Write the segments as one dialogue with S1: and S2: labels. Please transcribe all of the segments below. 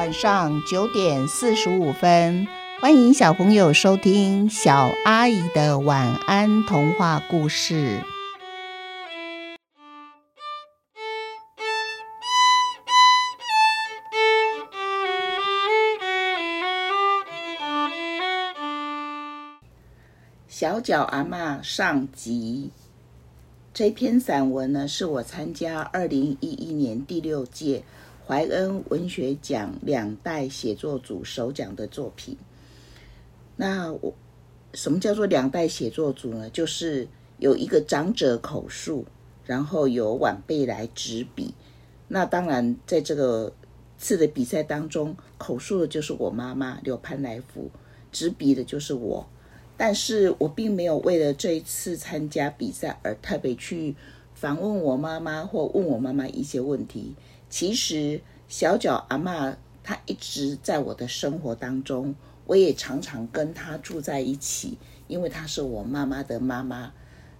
S1: 晚上九点四十五分，欢迎小朋友收听小阿姨的晚安童话故事。小脚阿嬷上集。这篇散文呢，是我参加二零一一年第六届怀恩文学奖两代写作组首奖的作品。那我什么叫做两代写作组呢？就是有一个长者口述，然后由晚辈来执笔。那当然，在这个次的比赛当中，口述的就是我妈妈柳潘来福，执笔的就是我。但是我并没有为了这一次参加比赛而特别去访问我妈妈或问我妈妈一些问题。其实小脚阿嬷她一直在我的生活当中，我也常常跟她住在一起，因为她是我妈妈的妈妈，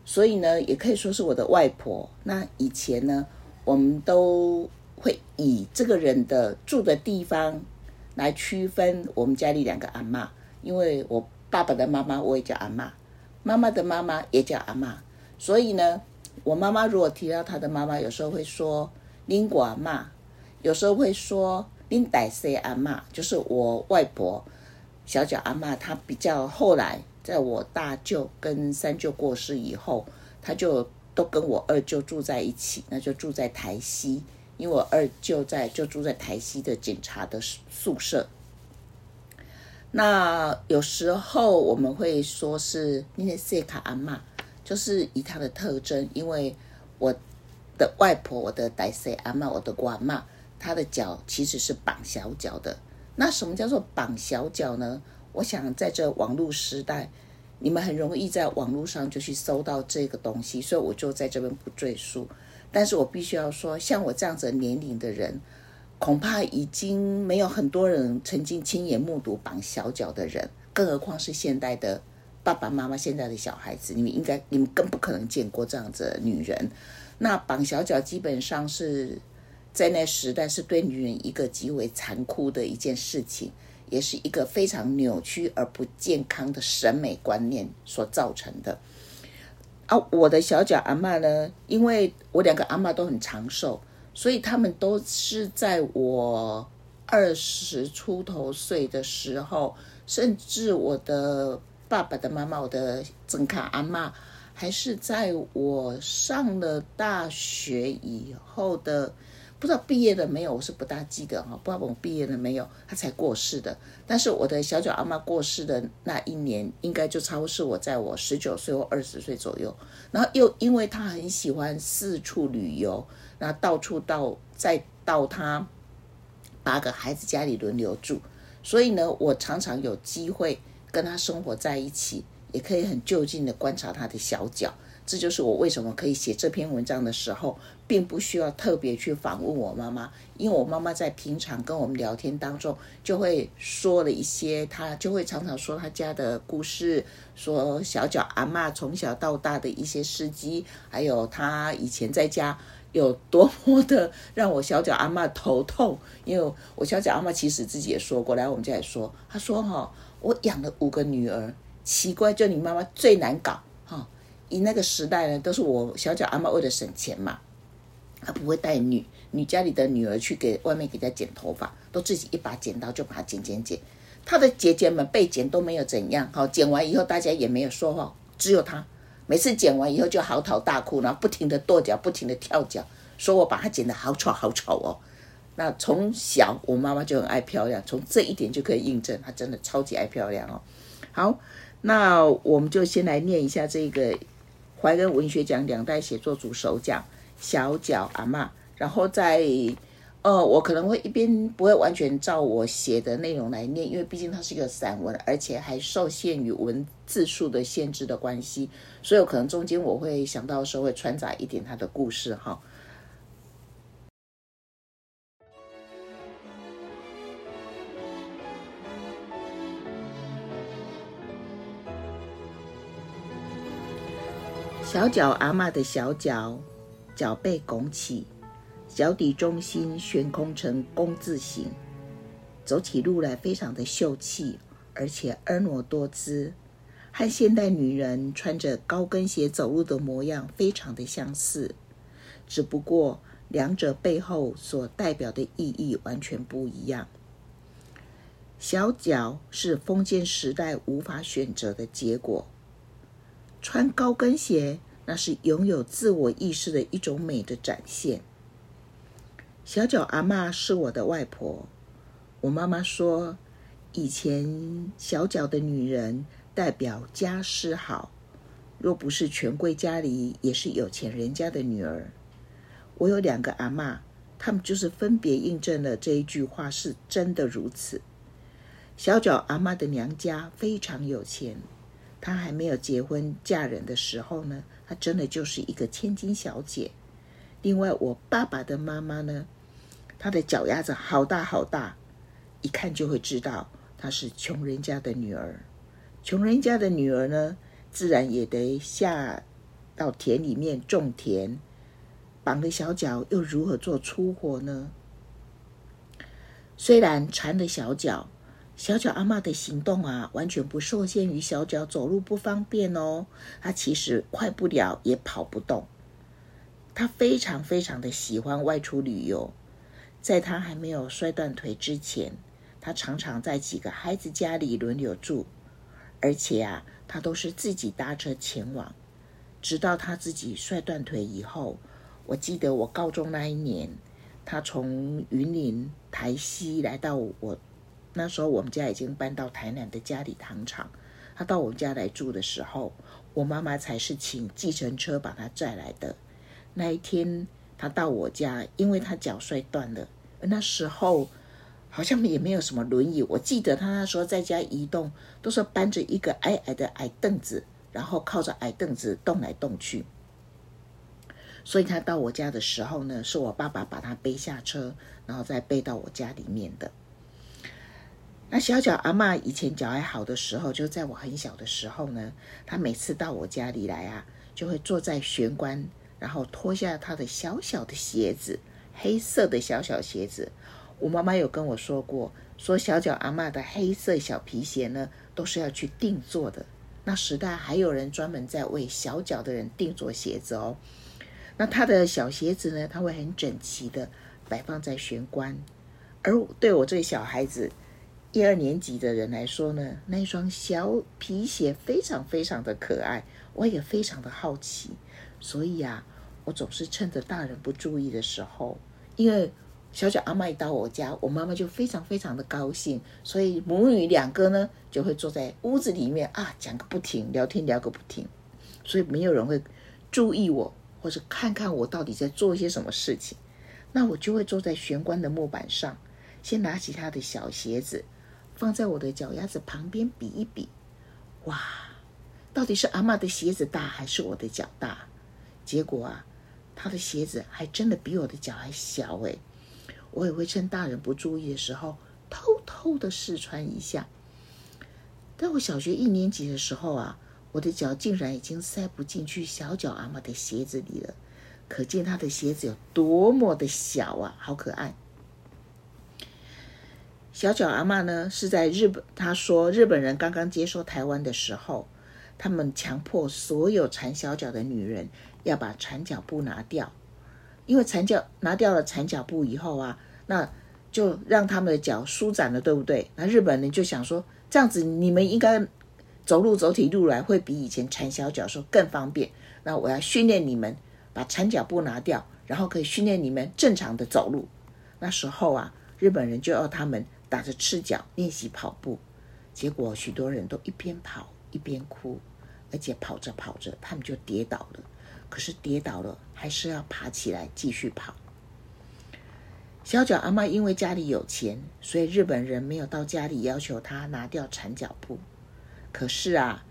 S1: 所以呢，也可以说是我的外婆。那以前呢，我们都会以这个人的住的地方来区分我们家里两个阿嬷，因为我。爸爸的妈妈我也叫阿嬷，妈妈的妈妈也叫阿嬷，所以呢，我妈妈如果提到她的妈妈，有时候会说恁姑阿嬷，有时候会说恁大岁阿嬷，就是我外婆小脚阿嬷。她比较后来，在我大舅跟三舅过世以后，她就都跟我二舅住在一起，那就住在台西，因为我二舅在就住在台西的警察的宿舍。那有时候我们会说是你的塞卡阿嬷，就是以她的特征，因为我的外婆，我的代塞阿嬷，我的姑阿嬷，她的脚其实是绑小脚的。那什么叫做绑小脚呢？我想在这网络时代，你们很容易在网络上就去搜到这个东西，所以我就在这边不赘述。但是我必须要说，像我这样子年龄的人。恐怕已经没有很多人曾经亲眼目睹绑小脚的人，更何况是现代的爸爸妈妈、现在的小孩子，你们应该、你们更不可能见过这样子的女人。那绑小脚基本上是在那时代是对女人一个极为残酷的一件事情，也是一个非常扭曲而不健康的审美观念所造成的。啊，我的小脚阿嬷呢，因为我两个阿嬷都很长寿。所以他们都是在我二十出头岁的时候，甚至我的爸爸的妈妈，我的曾卡阿嬷，还是在我上了大学以后的，不知道毕业了没有，我是不大记得哈，不知道我毕业了没有，他才过世的。但是我的小脚阿妈过世的那一年，应该就差不多是我在我十九岁或二十岁左右。然后又因为他很喜欢四处旅游。那到处到再到他八个孩子家里轮流住，所以呢，我常常有机会跟他生活在一起，也可以很就近的观察他的小脚。这就是我为什么可以写这篇文章的时候，并不需要特别去访问我妈妈，因为我妈妈在平常跟我们聊天当中，就会说了一些，她就会常常说她家的故事，说小脚阿嬷从小到大的一些事迹，还有她以前在家。有多么的让我小脚阿嬷头痛，因为我小脚阿嬷其实自己也说过来，我们家也说，她说哈，我养了五个女儿，奇怪，就你妈妈最难搞哈。以那个时代呢，都是我小脚阿嬷为了省钱嘛，她不会带女女家里的女儿去给外面给她剪头发，都自己一把剪刀就把它剪剪剪。她的姐姐们被剪都没有怎样，好，剪完以后大家也没有说话，只有她。每次剪完以后就嚎啕大哭，然后不停的跺脚，不停的跳脚，说我把它剪得好丑好丑哦。那从小我妈妈就很爱漂亮，从这一点就可以印证她真的超级爱漂亮哦。好，那我们就先来念一下这个怀恩文学奖两代写作组首奖小脚阿嬷，然后再。呃，我可能会一边不会完全照我写的内容来念，因为毕竟它是一个散文，而且还受限于文字数的限制的关系，所以我可能中间我会想到的时候会掺杂一点他的故事哈。小脚阿嬷的小脚，脚背拱起。脚底中心悬空成弓字形，走起路来非常的秀气，而且婀娜多姿，和现代女人穿着高跟鞋走路的模样非常的相似，只不过两者背后所代表的意义完全不一样。小脚是封建时代无法选择的结果，穿高跟鞋那是拥有自我意识的一种美的展现。小脚阿嬷是我的外婆。我妈妈说，以前小脚的女人代表家世好，若不是权贵家里，也是有钱人家的女儿。我有两个阿嬷，他们就是分别印证了这一句话是真的如此。小脚阿嬷的娘家非常有钱，她还没有结婚嫁人的时候呢，她真的就是一个千金小姐。另外，我爸爸的妈妈呢，她的脚丫子好大好大，一看就会知道她是穷人家的女儿。穷人家的女儿呢，自然也得下到田里面种田，绑了小脚又如何做粗活呢？虽然缠了小脚，小脚阿嬷的行动啊，完全不受限于小脚走路不方便哦。她其实快不了，也跑不动。她非常非常的喜欢外出旅游。在他还没有摔断腿之前，他常常在几个孩子家里轮流住，而且啊，他都是自己搭车前往。直到他自己摔断腿以后，我记得我高中那一年，他从云林台西来到我，那时候我们家已经搬到台南的佳里糖厂。他到我们家来住的时候，我妈妈才是请计程车把他载来的。那一天。他到我家，因为他脚摔断了。那时候好像也没有什么轮椅。我记得他那时候在家移动，都是搬着一个矮矮的矮凳子，然后靠着矮凳子动来动去。所以他到我家的时候呢，是我爸爸把他背下车，然后再背到我家里面的。那小脚阿嬷以前脚还好的时候，就在我很小的时候呢，她每次到我家里来啊，就会坐在玄关。然后脱下她的小小的鞋子，黑色的小小鞋子。我妈妈有跟我说过，说小脚阿嬷的黑色小皮鞋呢，都是要去定做的。那时代还有人专门在为小脚的人定做鞋子哦。那他的小鞋子呢，他会很整齐的摆放在玄关。而对我这个小孩子，一二年级的人来说呢，那双小皮鞋非常非常的可爱，我也非常的好奇。所以啊，我总是趁着大人不注意的时候，因为小小阿嬷一到我家，我妈妈就非常非常的高兴，所以母女两个呢就会坐在屋子里面啊，讲个不停，聊天聊个不停，所以没有人会注意我，或者看看我到底在做一些什么事情。那我就会坐在玄关的木板上，先拿起他的小鞋子，放在我的脚丫子旁边比一比，哇，到底是阿嬷的鞋子大还是我的脚大？结果啊，他的鞋子还真的比我的脚还小诶。我也会趁大人不注意的时候，偷偷的试穿一下。在我小学一年级的时候啊，我的脚竟然已经塞不进去小脚阿嬷的鞋子里了，可见她的鞋子有多么的小啊，好可爱。小脚阿嬷呢，是在日本，他说日本人刚刚接收台湾的时候，他们强迫所有缠小脚的女人。要把缠脚布拿掉，因为缠脚拿掉了缠脚布以后啊，那就让他们的脚舒展了，对不对？那日本人就想说，这样子你们应该走路走起路来会比以前缠小脚时候更方便。那我要训练你们把缠脚布拿掉，然后可以训练你们正常的走路。那时候啊，日本人就要他们打着赤脚练习跑步，结果许多人都一边跑一边哭，而且跑着跑着他们就跌倒了。可是跌倒了，还是要爬起来继续跑。小脚阿妈因为家里有钱，所以日本人没有到家里要求她拿掉缠脚布。可是啊，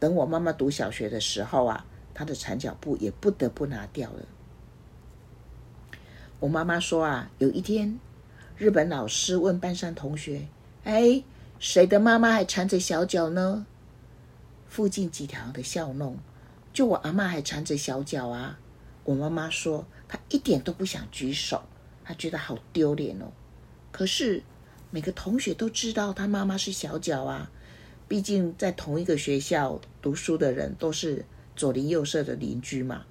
S1: 等我妈妈读小学的时候啊，她的缠脚布也不得不拿掉了。我妈妈说啊，有一天，日本老师问班上同学：“哎，谁的妈妈还缠着小脚呢？”附近几条的巷弄。就我阿嬷还缠着小脚啊！我妈妈说她一点都不想举手，她觉得好丢脸哦。可是每个同学都知道他妈妈是小脚啊。毕竟在同一个学校读书的人都是左邻右舍的邻居嘛。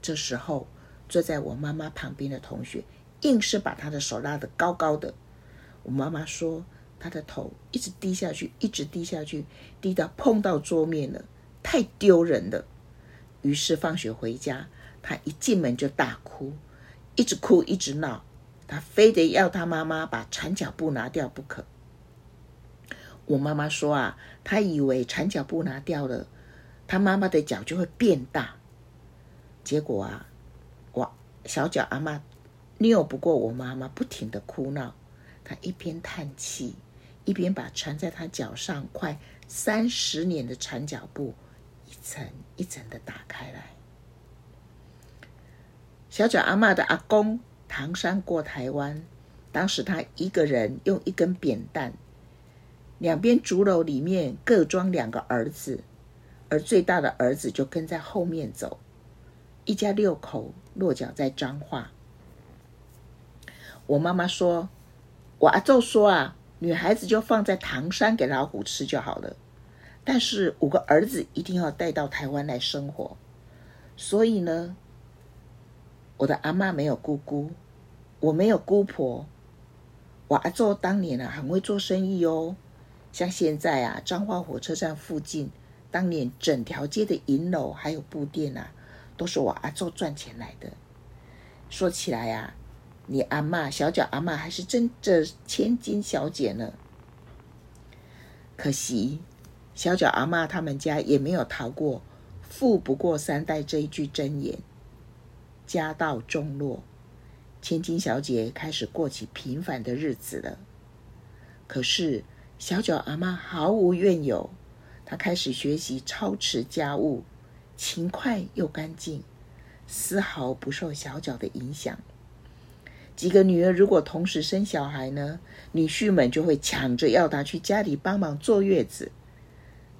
S1: 这时候，坐在我妈妈旁边的同学硬是把他的手拉得高高的。我妈妈说，他的头一直低下去，一直低下去，低到碰到桌面了，太丢人了。于是放学回家，他一进门就大哭，一直哭一直闹，他非得要他妈妈把缠脚布拿掉不可。我妈妈说啊，她以为缠脚布拿掉了，她妈妈的脚就会变大。结果啊，哇小脚阿妈拗不过我妈妈，不停的哭闹。她一边叹气，一边把缠在她脚上快三十年的缠脚布一层一层的打开来。小脚阿嬷的阿公唐山过台湾，当时他一个人用一根扁担。两边竹篓里面各装两个儿子，而最大的儿子就跟在后面走。一家六口落脚在彰化。我妈妈说：“我阿祖说啊，女孩子就放在唐山给老虎吃就好了。但是五个儿子一定要带到台湾来生活。所以呢，我的阿妈没有姑姑，我没有姑婆。我阿祖当年啊，很会做生意哦。”像现在啊，彰化火车站附近，当年整条街的银楼还有布店啊，都是我阿祖赚钱来的。说起来啊，你阿嬷小脚阿嬷还是真这千金小姐呢。可惜小脚阿嬷他们家也没有逃过“富不过三代”这一句箴言，家道中落，千金小姐开始过起平凡的日子了。可是。小脚阿嬷毫无怨尤，她开始学习操持家务，勤快又干净，丝毫不受小脚的影响。几个女儿如果同时生小孩呢，女婿们就会抢着要她去家里帮忙坐月子。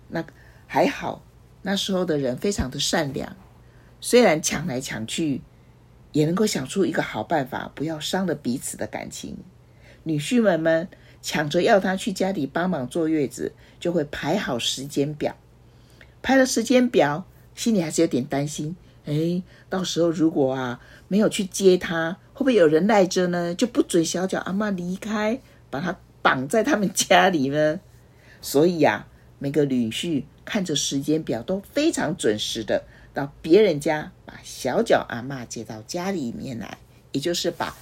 S1: 那还好，那时候的人非常的善良，虽然抢来抢去，也能够想出一个好办法，不要伤了彼此的感情。女婿们们。抢着要他去家里帮忙坐月子，就会排好时间表。排了时间表，心里还是有点担心。哎，到时候如果啊没有去接他，会不会有人赖着呢？就不准小脚阿嬷离开，把他绑在他们家里呢？所以呀、啊，每个女婿看着时间表都非常准时的到别人家把小脚阿嬷接到家里面来，也就是把。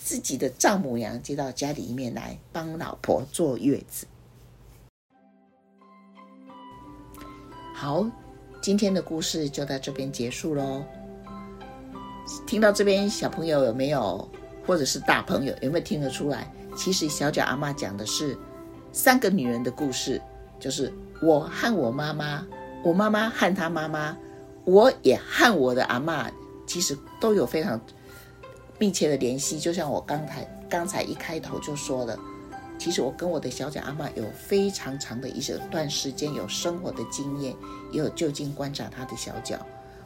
S1: 自己的丈母娘接到家里面来帮老婆坐月子。好，今天的故事就到这边结束喽。听到这边，小朋友有没有，或者是大朋友有没有听得出来？其实小脚阿嬷讲的是三个女人的故事，就是我和我妈妈，我妈妈和她妈妈，我也和我的阿嬷，其实都有非常。密切的联系，就像我刚才刚才一开头就说了，其实我跟我的小脚阿嬷有非常长的一段时间有生活的经验，也有就近观察她的小脚，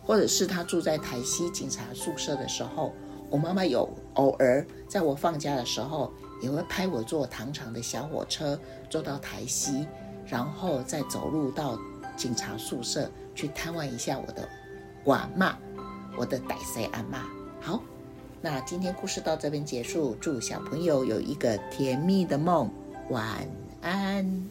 S1: 或者是她住在台西警察宿舍的时候，我妈妈有偶尔在我放假的时候，也会派我坐糖厂的小火车坐到台西，然后再走路到警察宿舍去探望一下我的寡妈，我的大西阿嬷。好。那今天故事到这边结束，祝小朋友有一个甜蜜的梦，晚安。